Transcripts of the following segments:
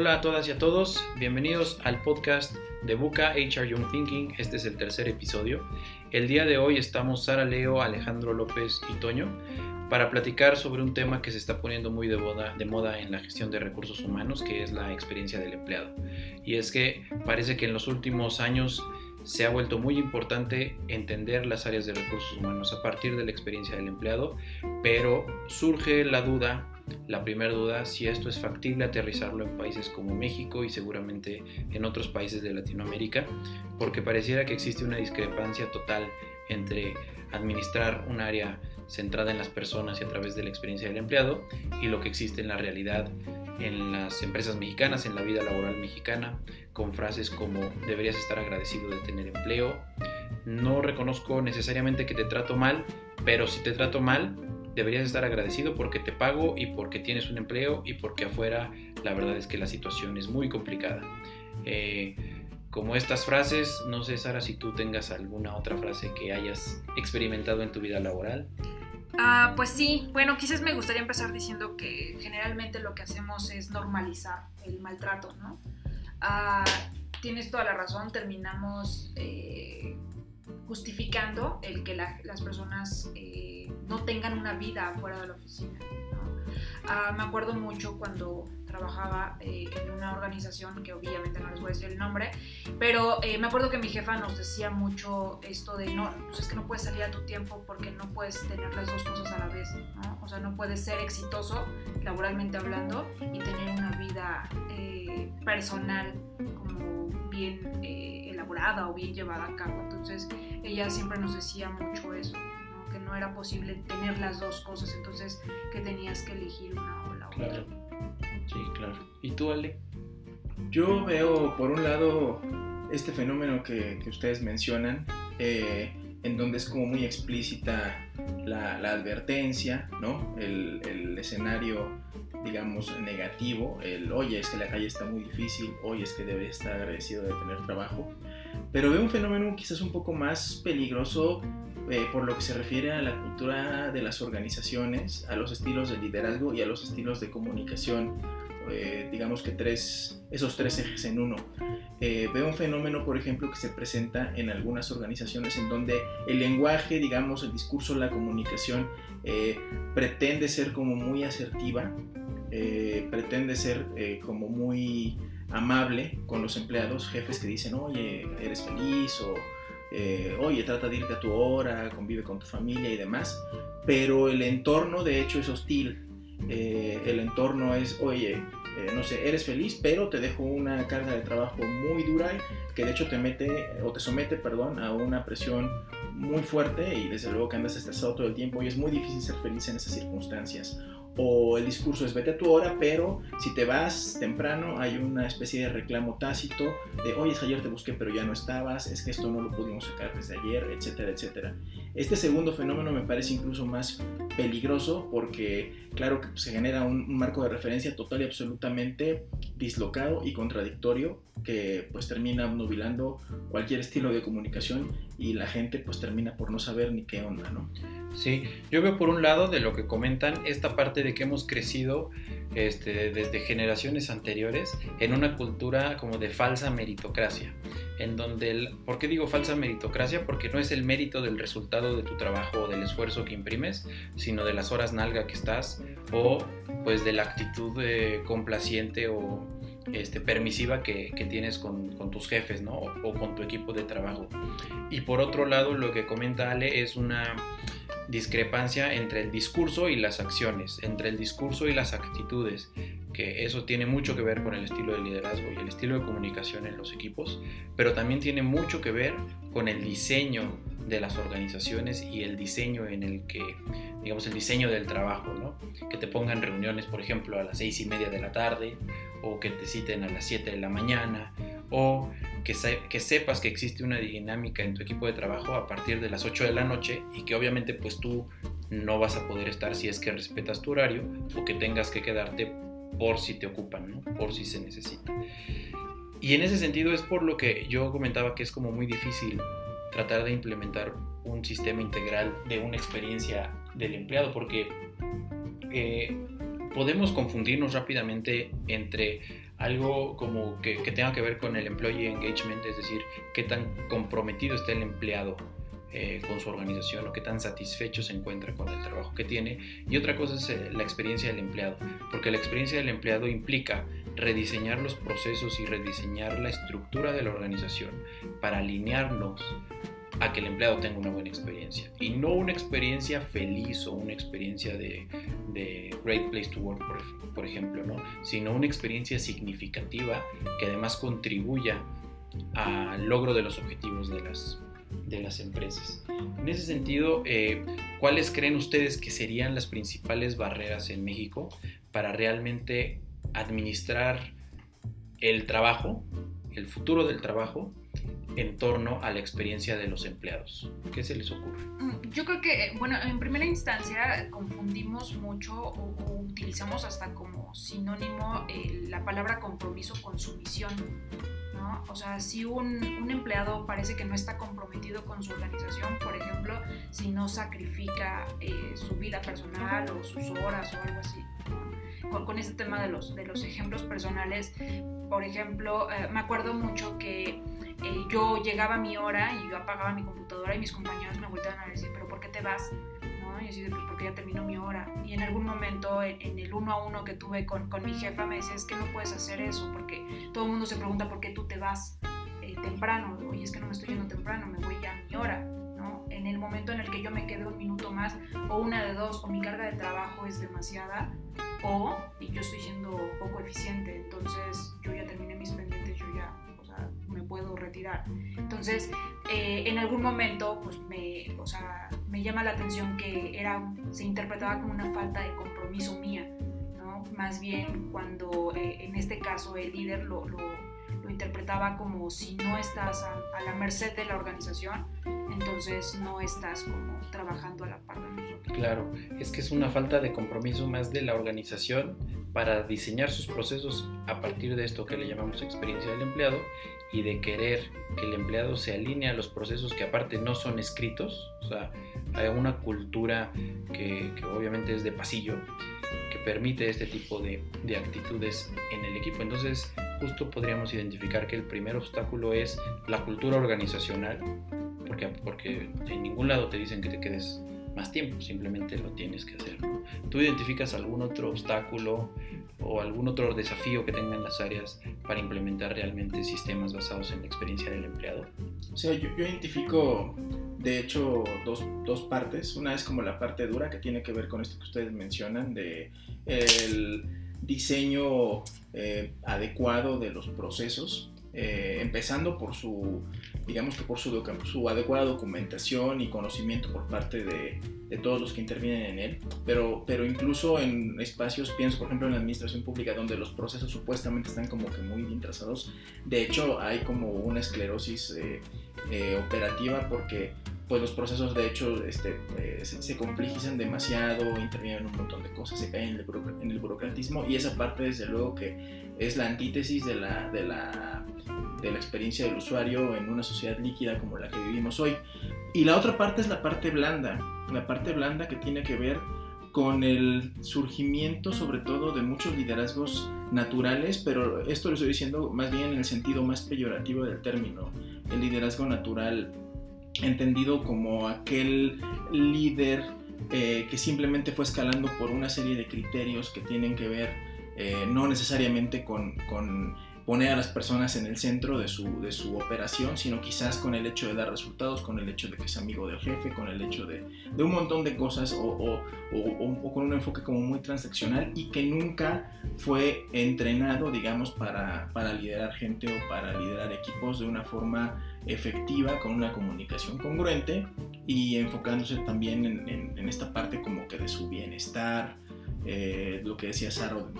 Hola a todas y a todos, bienvenidos al podcast de Buca HR Young Thinking. Este es el tercer episodio. El día de hoy estamos Sara Leo, Alejandro López y Toño para platicar sobre un tema que se está poniendo muy de moda, de moda en la gestión de recursos humanos, que es la experiencia del empleado. Y es que parece que en los últimos años se ha vuelto muy importante entender las áreas de recursos humanos a partir de la experiencia del empleado, pero surge la duda la primera duda, si esto es factible aterrizarlo en países como México y seguramente en otros países de Latinoamérica, porque pareciera que existe una discrepancia total entre administrar un área centrada en las personas y a través de la experiencia del empleado y lo que existe en la realidad en las empresas mexicanas, en la vida laboral mexicana, con frases como deberías estar agradecido de tener empleo, no reconozco necesariamente que te trato mal, pero si te trato mal, deberías estar agradecido porque te pago y porque tienes un empleo y porque afuera la verdad es que la situación es muy complicada. Eh, como estas frases, no sé Sara si tú tengas alguna otra frase que hayas experimentado en tu vida laboral. Ah, pues sí, bueno, quizás me gustaría empezar diciendo que generalmente lo que hacemos es normalizar el maltrato, ¿no? Ah, tienes toda la razón, terminamos eh, justificando el que las personas eh, no tengan una vida fuera de la oficina. Ah, me acuerdo mucho cuando trabajaba eh, en una organización que obviamente no les voy a decir el nombre, pero eh, me acuerdo que mi jefa nos decía mucho esto de no, pues es que no puedes salir a tu tiempo porque no puedes tener las dos cosas a la vez, ¿no? O sea, no puedes ser exitoso laboralmente hablando y tener una vida personal como bien elaborada o bien llevada a cabo. Entonces, ella siempre nos decía mucho eso, que no era posible tener las dos cosas, entonces que tenías que elegir una o la otra. Sí, claro. ¿Y tú, Ale? Yo veo, por un lado, este fenómeno que, ustedes mencionan, eh, en donde es como muy explícita la, advertencia, ¿no? El, el, escenario, digamos, negativo, el, oye, es que la calle está muy difícil, oye, es que debe estar agradecido de tener trabajo. Pero veo un fenómeno quizás un poco más peligroso eh, por lo que se refiere a la cultura de las organizaciones, a los estilos de liderazgo y a los estilos de comunicación. Eh, digamos que tres, esos tres ejes en uno. Eh, veo un fenómeno, por ejemplo, que se presenta en algunas organizaciones en donde el lenguaje, digamos, el discurso, la comunicación pretende ser como muy asertiva, pretende ser como muy amable con los empleados, jefes que dicen, oye, eres feliz o eh, oye, trata de irte a tu hora, convive con tu familia y demás, pero el entorno de hecho es hostil. Eh, el entorno es, oye, eh, no sé, eres feliz, pero te dejo una carga de trabajo muy dura que de hecho te mete o te somete, perdón, a una presión muy fuerte y desde luego que andas estresado todo el tiempo y es muy difícil ser feliz en esas circunstancias o el discurso es vete a tu hora, pero si te vas temprano hay una especie de reclamo tácito de, oye, es ayer te busqué pero ya no estabas, es que esto no lo pudimos sacar desde ayer, etcétera, etcétera. Este segundo fenómeno me parece incluso más peligroso porque, claro, que se genera un, marco de referencia total y absolutamente dislocado y contradictorio que pues termina nubilando cualquier estilo de comunicación y la gente pues termina por no saber ni qué onda, ¿no? Sí, yo veo por un lado de lo que comentan esta parte de que hemos crecido este, desde generaciones anteriores en una cultura como de falsa meritocracia, en donde, el, ¿por qué digo falsa meritocracia? Porque no es el mérito del resultado de tu trabajo o del esfuerzo que imprimes, sino de las horas nalga que estás o pues de la actitud eh, complaciente o este, permisiva que, tienes con, tus jefes ¿no? o con tu equipo de trabajo. Y por otro lado, lo que comenta Ale es una discrepancia entre el discurso y las acciones, entre el discurso y las actitudes, que eso tiene mucho que ver con el estilo de liderazgo y el estilo de comunicación en los equipos, pero también tiene mucho que ver con el diseño de las organizaciones y el diseño en el que, digamos, el diseño del trabajo, ¿no? Que te pongan reuniones, por ejemplo, a las seis y media de la tarde, o que te citen a las siete de la mañana, o que, que, sepas que existe una dinámica en tu equipo de trabajo a partir de las 8 de la noche y que obviamente pues tú no vas a poder estar si es que respetas tu horario o que tengas que quedarte por si te ocupan, ¿no? por si se necesita. Y en ese sentido es por lo que yo comentaba que es como muy difícil tratar de implementar un sistema integral de una experiencia del empleado porque eh, podemos confundirnos rápidamente entre algo como que, que, tenga que ver con el employee engagement, es decir, qué tan comprometido está el empleado eh, con su organización o qué tan satisfecho se encuentra con el trabajo que tiene. Y otra cosa es eh, la experiencia del empleado, porque la experiencia del empleado implica rediseñar los procesos y rediseñar la estructura de la organización para alinearnos a que el empleado tenga una buena experiencia y no una experiencia feliz o una experiencia de, Great Place to Work, por, por, ejemplo, ¿no? sino una experiencia significativa que además contribuya al logro de los objetivos de las, de las empresas. En ese sentido, eh, ¿cuáles creen ustedes que serían las principales barreras en México para realmente administrar el trabajo, el futuro del trabajo, en torno a la experiencia de los empleados. ¿Qué se les ocurre? Mm, yo creo que, bueno, en primera instancia confundimos mucho o, utilizamos hasta como sinónimo eh, la palabra compromiso con su misión. ¿No? O sea, si un, un, empleado parece que no está comprometido con su organización, por ejemplo, si no sacrifica eh, su vida personal o sus horas o algo así. Con, con, este tema de los, de los ejemplos personales, por ejemplo, eh, me acuerdo mucho que eh, yo llegaba a mi hora y yo apagaba mi computadora y mis compañeros me volteaban a decir, pero ¿por qué te vas? Y yo decía, pues porque ya terminó mi hora. Y en algún momento, en, el uno a uno que tuve con, con, mi jefa, me decía, es que no puedes hacer eso, porque todo el mundo se pregunta por qué tú te vas eh, temprano. Oye, es que no me estoy yendo temprano, me voy ya a mi hora. ¿no? En el momento en el que yo me quedo un minuto más, o una de dos, o mi carga de trabajo es demasiada, o yo estoy siendo poco eficiente, entonces yo ya terminé mis pendientes, yo ya me puedo retirar. Entonces, eh, en algún momento, pues me, o sea, me llama la atención que era, se interpretaba como una falta de compromiso mía, ¿no? Más bien cuando eh, en este caso el líder lo, lo, lo, interpretaba como si no estás a, a, la merced de la organización, entonces no estás como trabajando a la par de nosotros. Claro, es que es una falta de compromiso más de la organización para diseñar sus procesos a partir de esto que le llamamos experiencia del empleado y de querer que el empleado se alinee a los procesos que aparte no son escritos, o sea, hay una cultura que, que obviamente es de pasillo, que permite este tipo de, de, actitudes en el equipo. Entonces, justo podríamos identificar que el primer obstáculo es la cultura organizacional, porque, porque en ningún lado te dicen que te quedes más tiempo, simplemente lo tienes que hacer. ¿no? ¿Tú identificas algún otro obstáculo o algún otro desafío que tengan las áreas para implementar realmente sistemas basados en la experiencia del empleado? O sea, yo, yo identifico de hecho dos, dos, partes. Una es como la parte dura que tiene que ver con esto que ustedes mencionan de el diseño eh, adecuado de los procesos, eh, empezando por su digamos que por su, su, adecuada documentación y conocimiento por parte de, de, todos los que intervienen en él, pero, pero incluso en espacios, pienso por ejemplo en la administración pública, donde los procesos supuestamente están como que muy bien trazados, de hecho hay como una esclerosis eh, eh, operativa porque pues los procesos de hecho este, eh, se, se, complejizan demasiado, intervienen un montón de cosas, se caen en el, en el burocratismo y esa parte desde luego que es la antítesis de la, de la de la experiencia del usuario en una sociedad líquida como la que vivimos hoy. Y la otra parte es la parte blanda, la parte blanda que tiene que ver con el surgimiento sobre todo de muchos liderazgos naturales, pero esto lo estoy diciendo más bien en el sentido más peyorativo del término, el liderazgo natural entendido como aquel líder eh, que simplemente fue escalando por una serie de criterios que tienen que ver eh, no necesariamente con, con poner a las personas en el centro de su, de su operación, sino quizás con el hecho de dar resultados, con el hecho de que es amigo del jefe, con el hecho de, de un montón de cosas o, o, o, con un enfoque como muy transaccional y que nunca fue entrenado, digamos, para, para liderar gente o para liderar equipos de una forma efectiva, con una comunicación congruente y enfocándose también en, en, en esta parte como que de su bienestar, eh, lo que decía Saro,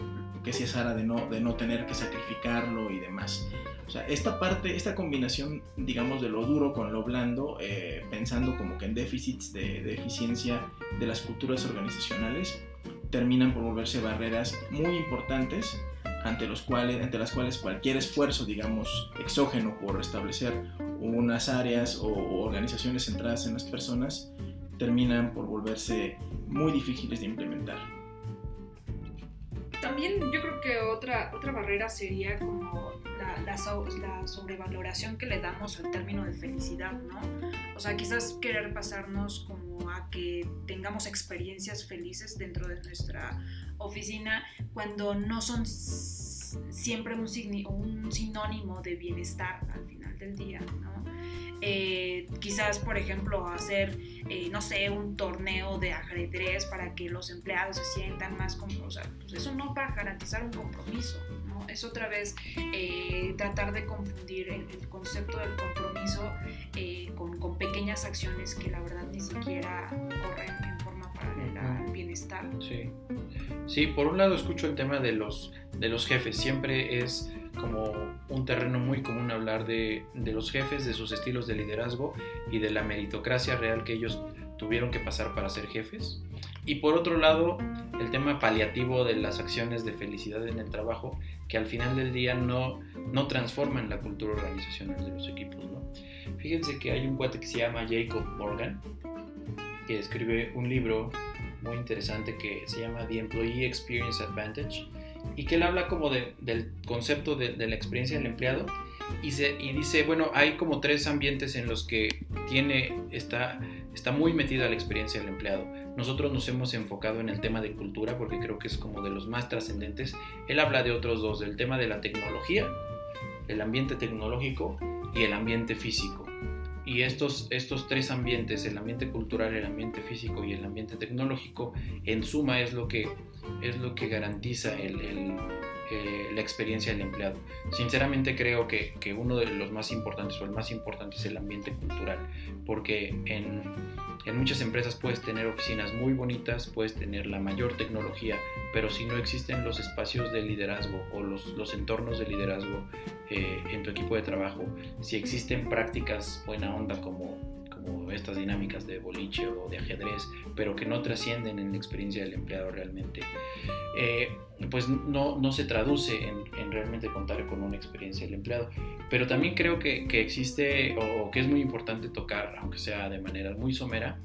que Sara de no, de no tener que sacrificarlo y demás. O sea, esta parte, esta combinación, digamos, de lo duro con lo blando, eh, pensando como que en déficits de, de, eficiencia de las culturas organizacionales, terminan por volverse barreras muy importantes ante, los cuales, ante las cuales cualquier esfuerzo, digamos, exógeno por establecer unas áreas o organizaciones centradas en las personas, terminan por volverse muy difíciles de implementar. También yo creo que otra, otra barrera sería como la, la, la, sobrevaloración que le damos al término de felicidad, ¿no? O sea, quizás querer pasarnos como a que tengamos experiencias felices dentro de nuestra oficina cuando no son siempre un, un sinónimo de bienestar al final del día, ¿no? Eh, quizás, por ejemplo, hacer, eh, no sé, un torneo de ajedrez para que los empleados se sientan más o sea, pues eso no va a garantizar un compromiso, ¿no? Es otra vez eh, tratar de confundir el, concepto del compromiso con, con, pequeñas acciones que la verdad ni siquiera corren en forma paralela al bienestar. Sí. sí, por un lado escucho el tema de los, de los jefes, siempre es como un terreno muy común hablar de, de, los jefes, de sus estilos de liderazgo y de la meritocracia real que ellos tuvieron que pasar para ser jefes. Y por otro lado, el tema paliativo de las acciones de felicidad en el trabajo, que al final del día no, no transforman la cultura organizacional de los equipos. ¿no? Fíjense que hay un cuate que se llama Jacob Morgan, que escribe un libro muy interesante que se llama The Employee Experience Advantage y que él habla como de, del concepto de, de, la experiencia del empleado y, se, y dice, bueno, hay como tres ambientes en los que tiene, está, está muy metida la experiencia del empleado. Nosotros nos hemos enfocado en el tema de cultura porque creo que es como de los más trascendentes. Él habla de otros dos, del tema de la tecnología, el ambiente tecnológico y el ambiente físico. Y estos, estos tres ambientes, el ambiente cultural, el ambiente físico y el ambiente tecnológico, en suma es lo que, es lo que garantiza el, eh, la experiencia del empleado. Sinceramente creo que, que, uno de los más importantes o el más importante es el ambiente cultural, porque en, en muchas empresas puedes tener oficinas muy bonitas, puedes tener la mayor tecnología, pero si no existen los espacios de liderazgo o los, los entornos de liderazgo eh, en tu equipo de trabajo, si existen prácticas buena onda como, como estas dinámicas de boliche o de ajedrez, pero que no trascienden en la experiencia del empleado realmente, eh, pues no, no, se traduce en, en, realmente contar con una experiencia del empleado. Pero también creo que, que existe o que es muy importante tocar, aunque sea de manera muy somera,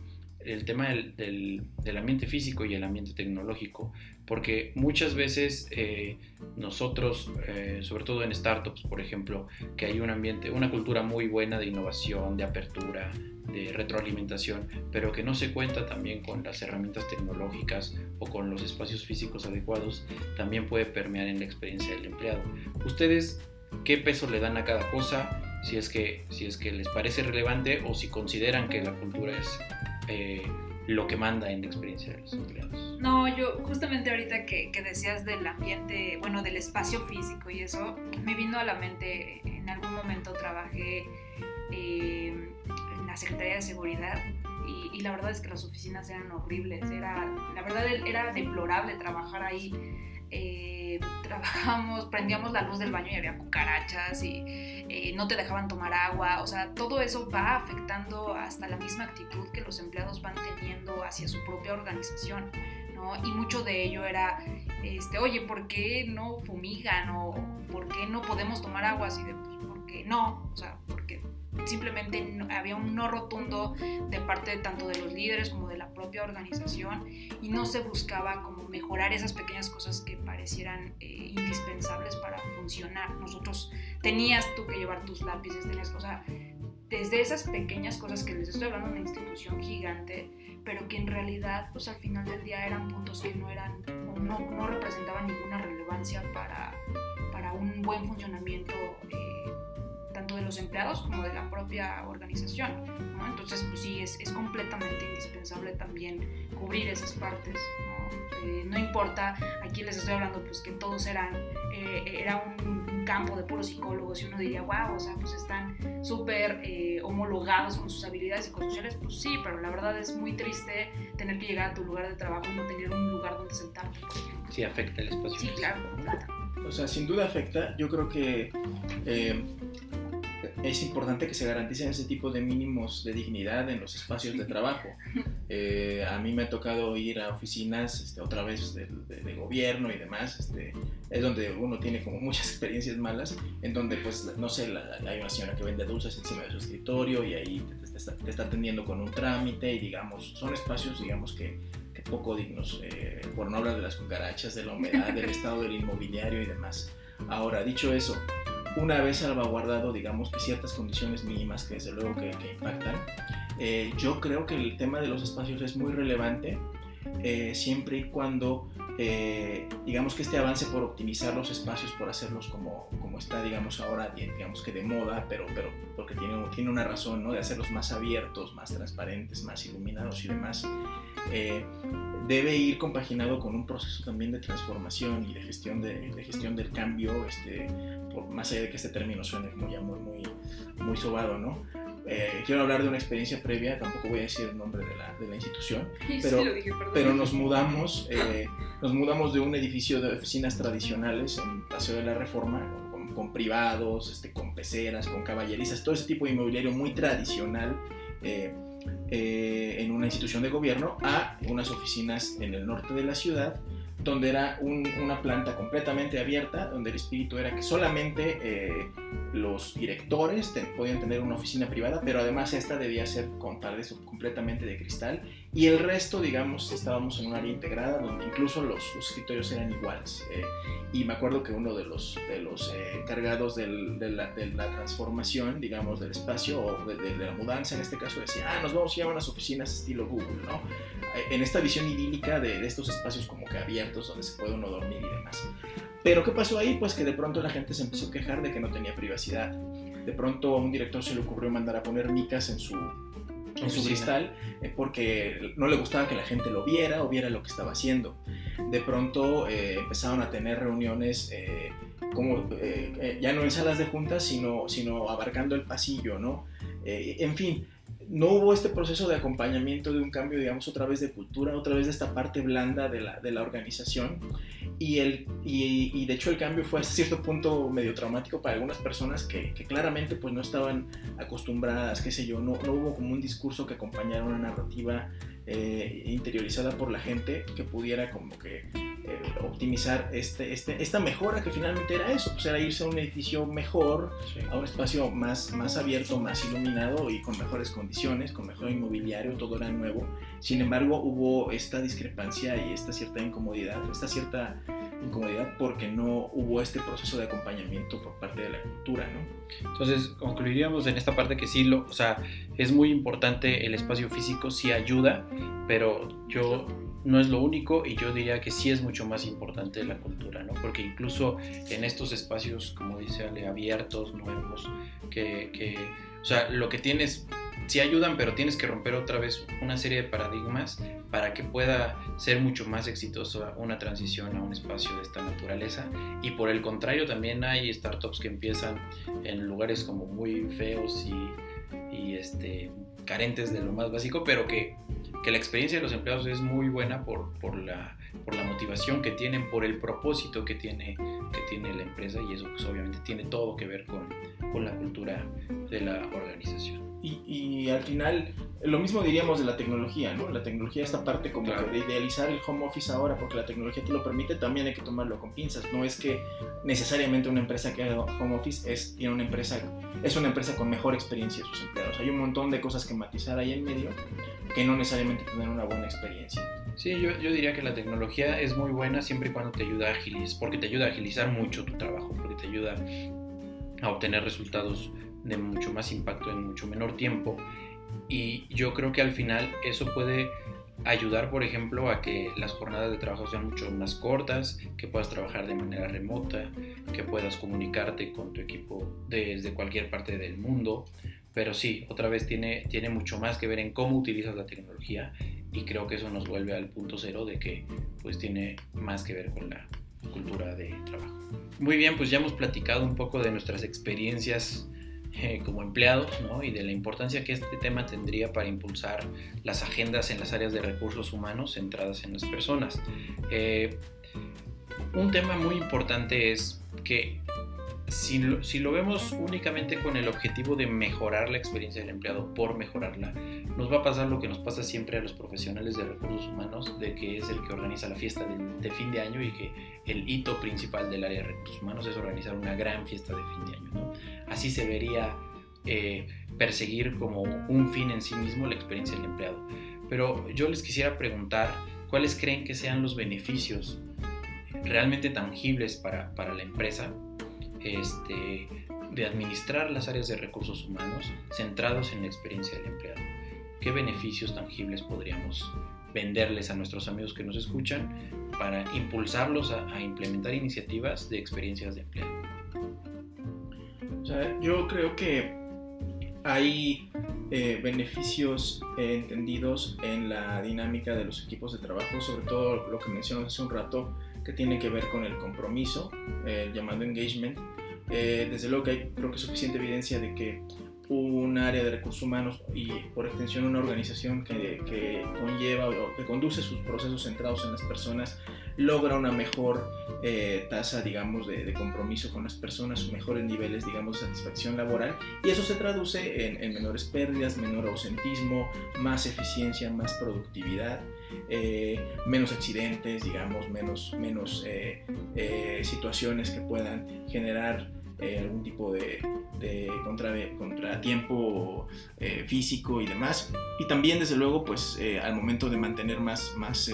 el tema del, del, ambiente físico y el ambiente tecnológico, porque muchas veces eh, nosotros, eh, sobre todo en startups, por ejemplo, que hay un ambiente, una cultura muy buena de innovación, de apertura, de retroalimentación, pero que no se cuenta también con las herramientas tecnológicas o con los espacios físicos adecuados, también puede permear en la experiencia del empleado. Ustedes, ¿qué peso le dan a cada cosa? Si es que, si es que les parece relevante o si consideran que la cultura es eh, lo que manda en la experiencia de los empleados. No, yo justamente ahorita que, que, decías del ambiente, bueno, del espacio físico y eso, me vino a la mente, en algún momento trabajé eh, en la Secretaría de Seguridad y, y, la verdad es que las oficinas eran horribles, era, la verdad era deplorable trabajar ahí. Eh, trabajábamos, prendíamos la luz del baño y había cucarachas y eh, no te dejaban tomar agua, o sea, todo eso va afectando hasta la misma actitud que los empleados van teniendo hacia su propia organización, ¿no? Y mucho de ello era, este, oye, ¿por qué no fumigan o por qué no podemos tomar agua? Así de, pues, ¿por qué no? O sea, porque simplemente había un no rotundo de parte tanto de los líderes como de la propia organización y no se buscaba como mejorar esas pequeñas cosas que parecieran eh, indispensables para funcionar. Nosotros tenías tú que llevar tus lápices, tenías, o sea, desde esas pequeñas cosas que les estoy hablando de una institución gigante, pero que en realidad, pues al final del día eran puntos que no eran no, no representaban ninguna relevancia para, para un buen funcionamiento. Los empleados como de la propia organización. ¿no? Entonces, pues sí, es, es, completamente indispensable también cubrir esas partes. ¿no? Eh, no importa, aquí les estoy hablando, pues que todos eran, eh, era un, un, campo de puros psicólogos y uno diría, wow, o sea, pues están súper eh, homologados con sus habilidades psicosociales, pues sí, pero la verdad es muy triste tener que llegar a tu lugar de trabajo y no tener un lugar donde sentarte. Sí, afecta el espacio. Sí, claro. O sea, sin duda afecta. Yo creo que eh, es importante que se garanticen ese tipo de mínimos de dignidad en los espacios de trabajo. Eh, a mí me ha tocado ir a oficinas, este, otra vez de, de, de, gobierno y demás, este, es donde uno tiene como muchas experiencias malas, en donde pues, no sé, la, hay una señora que vende dulces encima de su escritorio y ahí te, te, está, te está atendiendo con un trámite y digamos, son espacios, digamos que que poco dignos, eh, por no hablar de las cucarachas, de la humedad, del estado del inmobiliario y demás. Ahora, dicho eso, una vez salvaguardado, digamos que ciertas condiciones mínimas que desde luego que, impactan, eh, yo creo que el tema de los espacios es muy relevante eh, siempre y cuando eh, digamos que este avance por optimizar los espacios, por hacerlos como, como está, digamos, ahora, digamos que de moda, pero, pero porque tiene, tiene una razón, ¿no? De hacerlos más abiertos, más transparentes, más iluminados y demás, eh, debe ir compaginado con un proceso también de transformación y de gestión, de, gestión del cambio, este, más allá de que este término suene como ya muy, muy, muy sobado, ¿no? Eh, quiero hablar de una experiencia previa, tampoco voy a decir el nombre de la, de la institución, pero, pero nos mudamos, eh, nos mudamos de un edificio de oficinas tradicionales en Paseo de la Reforma, con, con privados, este, con peceras, con caballerizas, todo ese tipo de inmobiliario muy tradicional. Eh, en una institución de gobierno a unas oficinas en el norte de la ciudad donde era una planta completamente abierta, donde el espíritu era que solamente eh, los directores podían tener una oficina privada, pero además esta debía ser con de completamente de cristal y el resto, digamos, estábamos en un área integrada donde incluso los, escritorios eran iguales. Eh, y me acuerdo que uno de los, de los eh, encargados de, la, de, la, transformación, digamos, del espacio o de, la mudanza, en este caso decía, ah, nos vamos a ir a unas oficinas estilo Google, ¿no? En esta visión idílica de, estos espacios como que abiertos donde se puede uno dormir y demás. Pero ¿qué pasó ahí? Pues que de pronto la gente se empezó a quejar de que no tenía privacidad. De pronto a un director se le ocurrió mandar a poner micas en su, en su cristal eh, porque no le gustaba que la gente lo viera o viera lo que estaba haciendo. De pronto eh, empezaron a tener reuniones eh, como ya no en salas de juntas, sino, sino abarcando el pasillo, ¿no? en fin, no hubo este proceso de acompañamiento de un cambio, digamos, otra vez de cultura, otra vez de esta parte blanda de la, de la organización. Y, el, y, de hecho el cambio fue a cierto punto medio traumático para algunas personas que, que claramente pues no estaban acostumbradas, qué sé yo, no, no, hubo como un discurso que acompañara una narrativa eh, interiorizada por la gente que pudiera como que eh, optimizar este, este, esta mejora que finalmente era eso, pues era irse a un edificio mejor, a un espacio más, más abierto, más iluminado y con mejores condiciones, con mejor inmobiliario, todo era nuevo. Sin embargo, hubo esta discrepancia y esta cierta incomodidad, esta cierta incomodidad porque no hubo este proceso de acompañamiento por parte de la cultura, ¿no? Entonces, concluiríamos en esta parte que sí, lo, o sea, es muy importante el espacio físico, sí ayuda, pero yo no es lo único y yo diría que sí es mucho más importante la cultura, ¿no? Porque incluso en estos espacios, como dice Ale, abiertos, nuevos, que, o sea, lo que tienes, sí ayudan, pero tienes que romper otra vez una serie de paradigmas para que pueda ser mucho más exitosa una transición a un espacio de esta naturaleza. Y por el contrario, también hay startups que empiezan en lugares como muy feos y, y este, carentes de lo más básico, pero que que la experiencia de los empleados es muy buena por, por, la, por la motivación que tienen, por el propósito que tiene, que tiene la empresa y eso pues obviamente tiene todo que ver con, con la cultura de la organización. Y, y, al final, lo mismo diríamos de la tecnología, ¿no? La tecnología, esta parte como de idealizar el home office ahora, porque la tecnología te lo permite, también hay que tomarlo con pinzas. No es que necesariamente una empresa que haga home office es, tiene una empresa, es una empresa con mejor experiencia de sus empleados. Hay un montón de cosas que matizar ahí en medio que no necesariamente tener una buena experiencia. Sí, yo, diría que la tecnología es muy buena siempre y cuando te ayuda a agilizar, porque te ayuda a agilizar mucho tu trabajo, porque te ayuda a obtener resultados de mucho más impacto en mucho menor tiempo. Y yo creo que al final eso puede ayudar, por ejemplo, a que las jornadas de trabajo sean mucho más cortas, que puedas trabajar de manera remota, que puedas comunicarte con tu equipo desde cualquier parte del mundo, pero sí, otra vez tiene, tiene mucho más que ver en cómo utilizas la tecnología y creo que eso nos vuelve al punto cero de que pues tiene más que ver con la cultura de trabajo. Muy bien, pues ya hemos platicado un poco de nuestras experiencias eh, como empleados ¿no? y de la importancia que este tema tendría para impulsar las agendas en las áreas de recursos humanos centradas en las personas. Eh, un tema muy importante es que si lo, vemos únicamente con el objetivo de mejorar la experiencia del empleado por mejorarla, nos va a pasar lo que nos pasa siempre a los profesionales de recursos humanos, de que es el que organiza la fiesta de, fin de año y que el hito principal del área de recursos humanos es organizar una gran fiesta de fin de año. Así se vería eh, perseguir como un fin en sí mismo la experiencia del empleado. pero yo les quisiera preguntar cuáles creen que sean los beneficios realmente tangibles para la empresa este, de administrar las áreas de recursos humanos centrados en la experiencia del empleado. ¿Qué beneficios tangibles podríamos venderles a nuestros amigos que nos escuchan para impulsarlos a, implementar iniciativas de experiencias de empleo? yo creo que hay eh, beneficios entendidos en la dinámica de los equipos de trabajo, sobre todo lo que mencionas hace un rato, que tiene que ver con el compromiso, el llamado engagement. Eh, desde luego que hay creo que suficiente evidencia de que un área de recursos humanos y por extensión una organización que, conlleva o que conduce sus procesos centrados en las personas logra una mejor eh, tasa, digamos, de, compromiso con las personas, mejores niveles, digamos, de satisfacción laboral y eso se traduce en, menores pérdidas, menor ausentismo, más eficiencia, más productividad, eh, menos accidentes, digamos, menos, menos eh, situaciones que puedan generar eh, algún tipo de, de contra, contratiempo eh, físico y demás. Y también, desde luego, pues eh, al momento de mantener más, más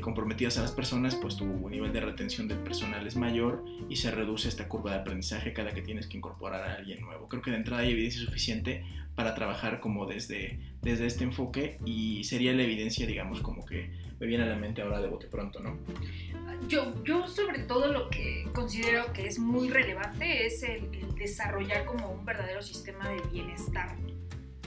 comprometidas a las personas, pues tu nivel de retención del personal es mayor y se reduce esta curva de aprendizaje cada que tienes que incorporar a alguien nuevo. Creo que de entrada hay evidencia suficiente para trabajar como desde, desde este enfoque y sería la evidencia, digamos, como que me viene a la mente ahora de bote pronto, ¿no? Yo, yo sobre todo lo que considero que es muy relevante es el, desarrollar como un verdadero sistema de bienestar.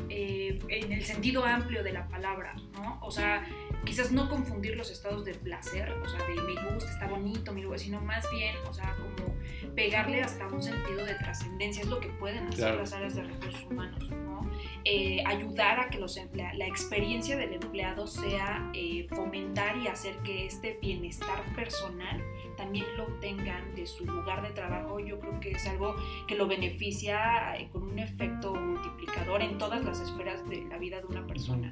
Eh, en el sentido amplio de la palabra, ¿no? O sea, quizás no confundir los estados de placer, o sea, de me gusta, está bonito, mi sino más bien, o sea, como pegarle hasta un sentido de trascendencia, es lo que pueden hacer las áreas de recursos humanos, ¿no? Eh, ayudar a que los la experiencia del empleado sea eh, fomentar y hacer que este bienestar personal también lo tengan de su lugar de trabajo, yo creo que es algo que lo beneficia eh, con un efecto multiplicador en todas las esferas de la vida de una persona.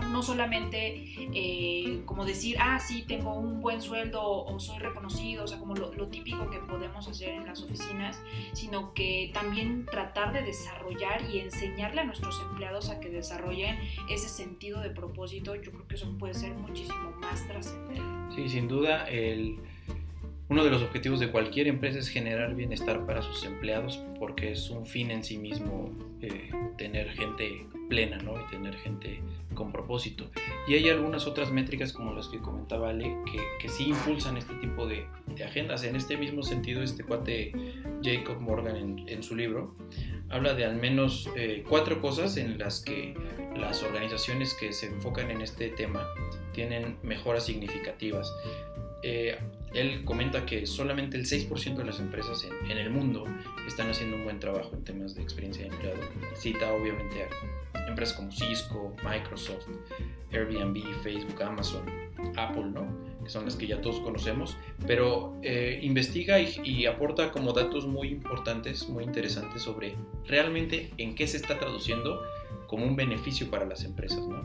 ¿No? solamente eh, como decir, ah, sí, tengo un buen sueldo o, soy reconocido, o sea, como lo, típico que podemos hacer en las oficinas, sino que también tratar de desarrollar y enseñarle a nuestros empleados a que desarrollen ese sentido de propósito, yo creo que eso puede ser muchísimo más trascendente. Sí, sin duda, el uno de los objetivos de cualquier empresa es generar bienestar para sus empleados porque es un fin en sí mismo eh, tener gente plena ¿no? y tener gente con propósito. Y hay algunas otras métricas como las que comentaba Ale que, que sí impulsan este tipo de, de, agendas. En este mismo sentido, este cuate Jacob Morgan en, en su libro habla de al menos eh, cuatro cosas en las que las organizaciones que se enfocan en este tema tienen mejoras significativas. Eh, él comenta que solamente el 6% de las empresas en, el mundo están haciendo un buen trabajo en temas de experiencia de empleado. Cita obviamente a empresas como Cisco, Microsoft, Airbnb, Facebook, Amazon, Apple, ¿no? que son las que ya todos conocemos, pero eh, investiga y, aporta como datos muy importantes, muy interesantes sobre realmente en qué se está traduciendo como un beneficio para las empresas. ¿no?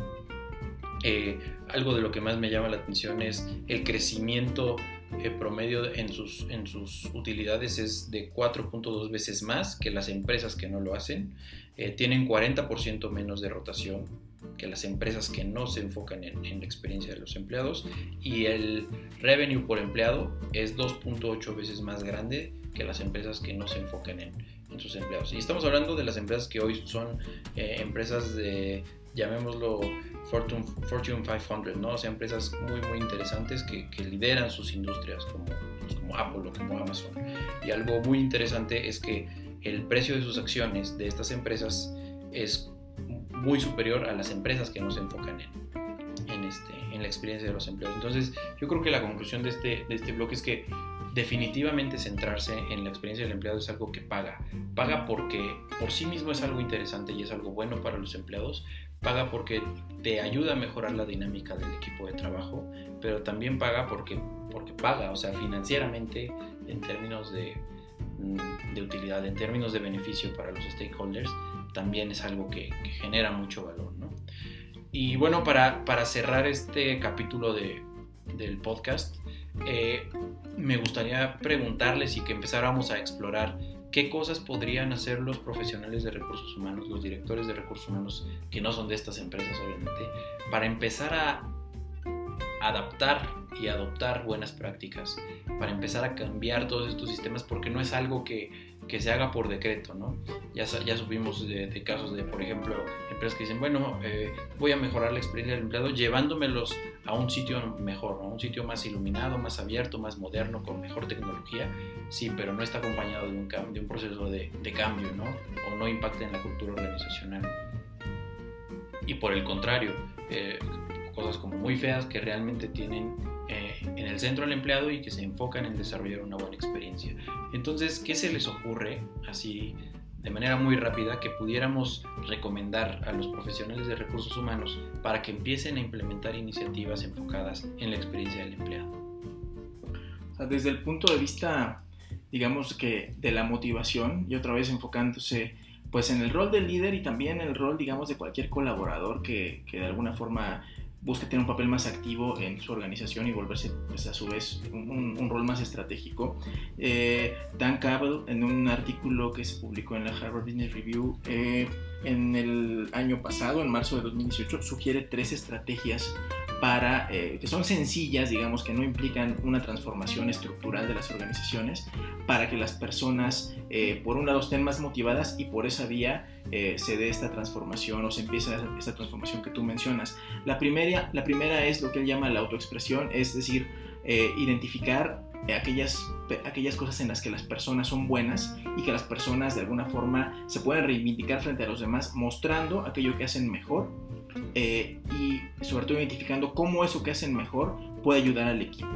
Eh, algo de lo que más me llama la atención es el crecimiento eh, promedio en sus, en sus utilidades es de 4.2 veces más que las empresas que no lo hacen. Eh, tienen 40% menos de rotación que las empresas que no se enfocan en, en, la experiencia de los empleados y el revenue por empleado es 2.8 veces más grande que las empresas que no se enfocan en, en, sus empleados. Y estamos hablando de las empresas que hoy son empresas de, llamémoslo, Fortune, Fortune 500, ¿no? O sea, empresas muy, muy interesantes que, lideran sus industrias, como, pues, como Apple o como Amazon. Y algo muy interesante es que el precio de sus acciones de estas empresas es muy superior a las empresas que no se enfocan en, en, este, en la experiencia de los empleados. Entonces, yo creo que la conclusión de este, de este bloque es que definitivamente centrarse en la experiencia del empleado es algo que paga. Paga porque por sí mismo es algo interesante y es algo bueno para los empleados, paga porque te ayuda a mejorar la dinámica del equipo de trabajo, pero también paga porque, porque paga, o sea, financieramente en términos de, mm, utilidad, en términos de beneficio para los stakeholders, también es algo que, genera mucho valor. ¿no? Y bueno, para, para cerrar este capítulo de, del podcast, eh, me gustaría preguntarles y que empezáramos a explorar qué cosas podrían hacer los profesionales de recursos humanos, los directores de recursos humanos que no son de estas empresas obviamente, para empezar a adaptar y adoptar buenas prácticas, para empezar a cambiar todos estos sistemas, porque no es algo que, que se haga por decreto, ¿no? Ya, ya supimos de, casos de, por ejemplo, empresas que dicen, bueno, eh, voy a mejorar la experiencia del empleado llevándomelos a un sitio mejor, a un sitio más iluminado, más abierto, más moderno, con mejor tecnología, sí, pero no está acompañado de un, de un proceso de, de cambio, ¿no? O no impacta en la cultura organizacional. Y por el contrario, eh, cosas como muy feas que realmente tienen eh, en el centro al empleado y que se enfocan en desarrollar una buena experiencia. Entonces, ¿qué se les ocurre así de manera muy rápida que pudiéramos recomendar a los profesionales de recursos humanos para que empiecen a implementar iniciativas enfocadas en la experiencia del empleado? Desde el punto de vista, digamos que de la motivación y otra vez enfocándose pues en el rol del líder y también el rol, digamos, de cualquier colaborador que, que de alguna forma busca tener un papel más activo en su organización y volverse pues, a su vez un, rol más estratégico. Eh, Dan Cabell, en un artículo que se publicó en la Harvard Business Review eh, en el año pasado, en marzo de 2018, sugiere tres estrategias para, eh, que son sencillas, digamos, que no implican una transformación estructural de las organizaciones, para que las personas, eh, por un lado, estén más motivadas y por esa vía eh, se dé esta transformación o se empieza esta transformación que tú mencionas. La primera, la primera es lo que él llama la autoexpresión, es decir, identificar aquellas, aquellas cosas en las que las personas son buenas y que las personas de alguna forma se pueden reivindicar frente a los demás mostrando aquello que hacen mejor eh, y sobre todo identificando cómo eso que hacen mejor puede ayudar al equipo.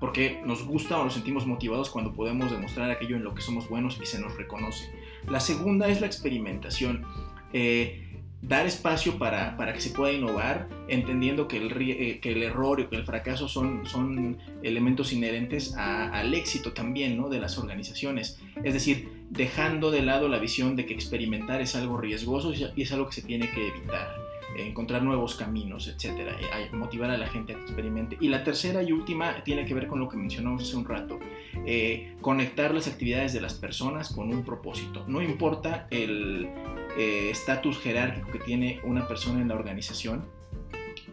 Porque nos gusta o nos sentimos motivados cuando podemos demostrar aquello en lo que somos buenos y se nos reconoce. La segunda es la experimentación. Eh, dar espacio para, para, que se pueda innovar, entendiendo que el, eh, que el error y que el fracaso son, son elementos inherentes al éxito también ¿no? de las organizaciones. Es decir, dejando de lado la visión de que experimentar es algo riesgoso y es algo que se tiene que evitar encontrar nuevos caminos, etcétera, motivar a la gente a que experimente. Y la tercera y última tiene que ver con lo que mencionamos hace un rato, eh, conectar las actividades de las personas con un propósito. No importa el eh, estatus jerárquico que tiene una persona en la organización,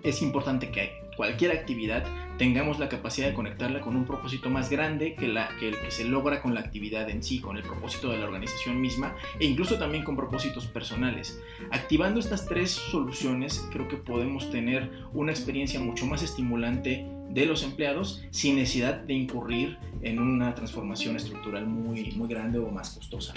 es importante que cualquier actividad tengamos la capacidad de conectarla con un propósito más grande que, la, que el que se logra con la actividad en sí, con el propósito de la organización misma e incluso también con propósitos personales. Activando estas tres soluciones creo que podemos tener una experiencia mucho más estimulante de los empleados sin necesidad de incurrir en una transformación estructural muy, muy grande o más costosa.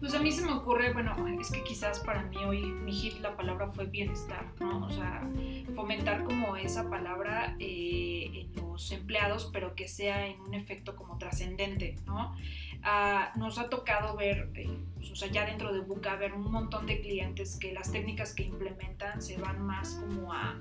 Pues a mí se me ocurre, bueno, es que quizás para mí hoy mi hit la palabra fue bienestar, ¿no? O sea, fomentar como esa palabra eh, en los empleados, pero que sea en un efecto como trascendente, ¿no? Ah, nos ha tocado ver, eh, pues, o sea, ya dentro de Buca, ver un montón de clientes que las técnicas que implementan se van más como a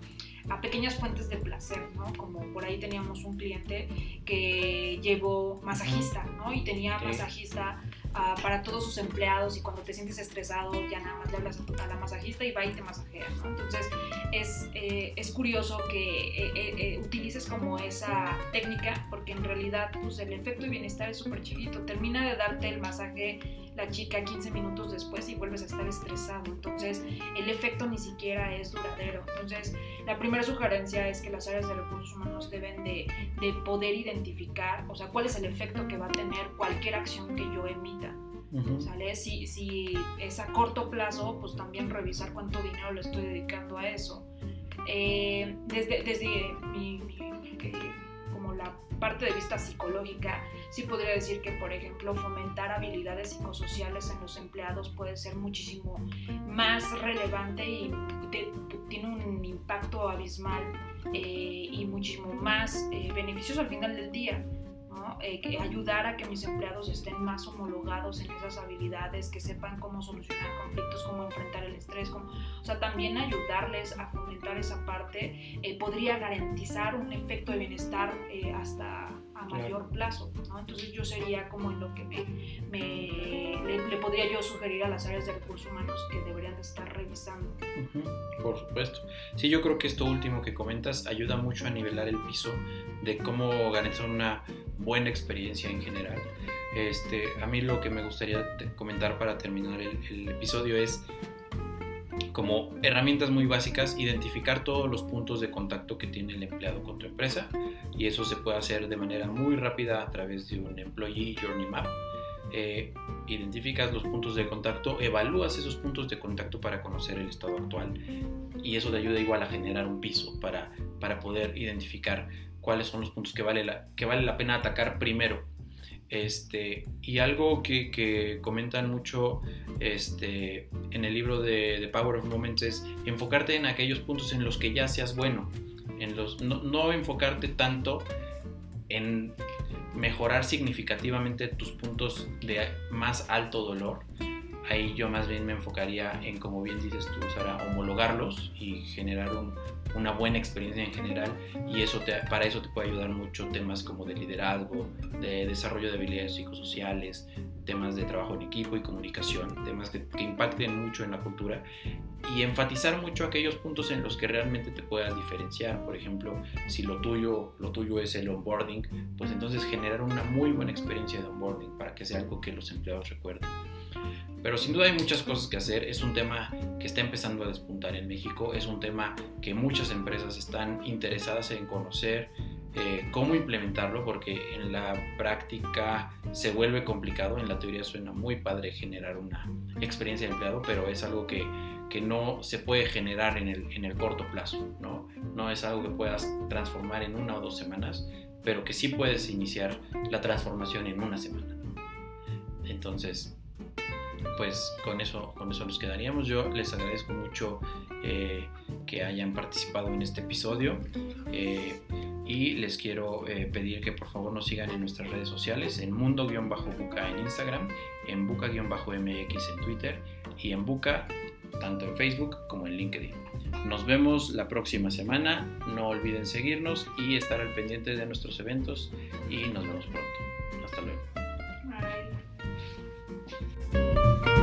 a pequeñas fuentes de placer, ¿no? Como por ahí teníamos un cliente que llevó masajista, ¿no? Y tenía masajista ah, para todos sus empleados y cuando te sientes estresado ya nada más le hablas a la masajista y va y te masajea. Entonces es, eh, es curioso que eh, eh, utilices como esa técnica porque en realidad pues el efecto de bienestar es súper chiquito, termina de darte el masaje la chica 15 minutos después y vuelves a estar estresado. Entonces, el efecto ni siquiera es duradero. Entonces, la primera sugerencia es que las áreas de recursos humanos deben de, de poder identificar, o sea, cuál es el efecto que va a tener cualquier acción que yo emita. ¿Sale? Si, si es a corto plazo, pues también revisar cuánto dinero le estoy dedicando a eso. Eh, desde, desde mi, mi, como la parte de vista psicológica, sí podría decir que, por ejemplo, fomentar habilidades psicosociales en los empleados puede ser muchísimo más relevante y tiene un impacto abismal eh, y muchísimo más eh, beneficioso al final del día. Eh, ayudar a que mis empleados estén más homologados en esas habilidades, que sepan cómo solucionar conflictos, cómo enfrentar el estrés, o sea, también ayudarles a fomentar esa parte eh, podría garantizar un efecto de bienestar eh, hasta a mayor plazo, ¿no? Entonces yo sería como en lo que me, le, podría yo sugerir a las áreas de recursos humanos que deberían de estar revisando. Por supuesto. Sí, yo creo que esto último que comentas ayuda mucho a nivelar el piso de cómo garantizar una buena experiencia en general. este, a mí lo que me gustaría comentar para terminar el, episodio es como herramientas muy básicas, identificar todos los puntos de contacto que tiene el empleado con tu empresa y eso se puede hacer de manera muy rápida a través de un Employee Journey Map. Eh, identificas los puntos de contacto, evalúas esos puntos de contacto para conocer el estado actual y eso te ayuda igual a generar un piso para, para poder identificar cuáles son los puntos que vale que vale la pena atacar primero. Este, y algo que, comentan mucho este, en el libro de, Power of Moments es enfocarte en aquellos puntos en los que ya seas bueno. En los, no enfocarte tanto en mejorar significativamente tus puntos de más alto dolor. Ahí yo más bien me enfocaría en, como bien dices tú, Sara, homologarlos y generar una buena experiencia en general. Y eso te, para eso te puede ayudar mucho temas como de liderazgo, de desarrollo de habilidades psicosociales, temas de trabajo en equipo y comunicación, temas que, impacten mucho en la cultura y enfatizar mucho aquellos puntos en los que realmente te puedas diferenciar. Por ejemplo, si lo tuyo, lo tuyo es el onboarding, pues entonces generar una muy buena experiencia de onboarding para que sea algo que los empleados recuerden. Pero sin duda hay muchas cosas que hacer. Es un tema que está empezando a despuntar en México. Es un tema que muchas empresas están interesadas en conocer, eh, cómo implementarlo, porque en la práctica se vuelve complicado, en la teoría suena muy padre generar una experiencia de empleado, pero es algo que, que no se puede generar en el, en el, corto plazo, ¿no? No es algo que puedas transformar en una o dos semanas, pero que sí puedes iniciar la transformación en una semana. Entonces, pues con eso, con eso nos quedaríamos. Yo les agradezco mucho eh, que hayan participado en este episodio. Eh, y les quiero eh, pedir que por favor nos sigan en nuestras redes sociales, en mundo-buca en Instagram, en buca-mx en Twitter y en buca tanto en Facebook como en LinkedIn. Nos vemos la próxima semana, no olviden seguirnos y estar al pendiente de nuestros eventos y nos vemos pronto. Música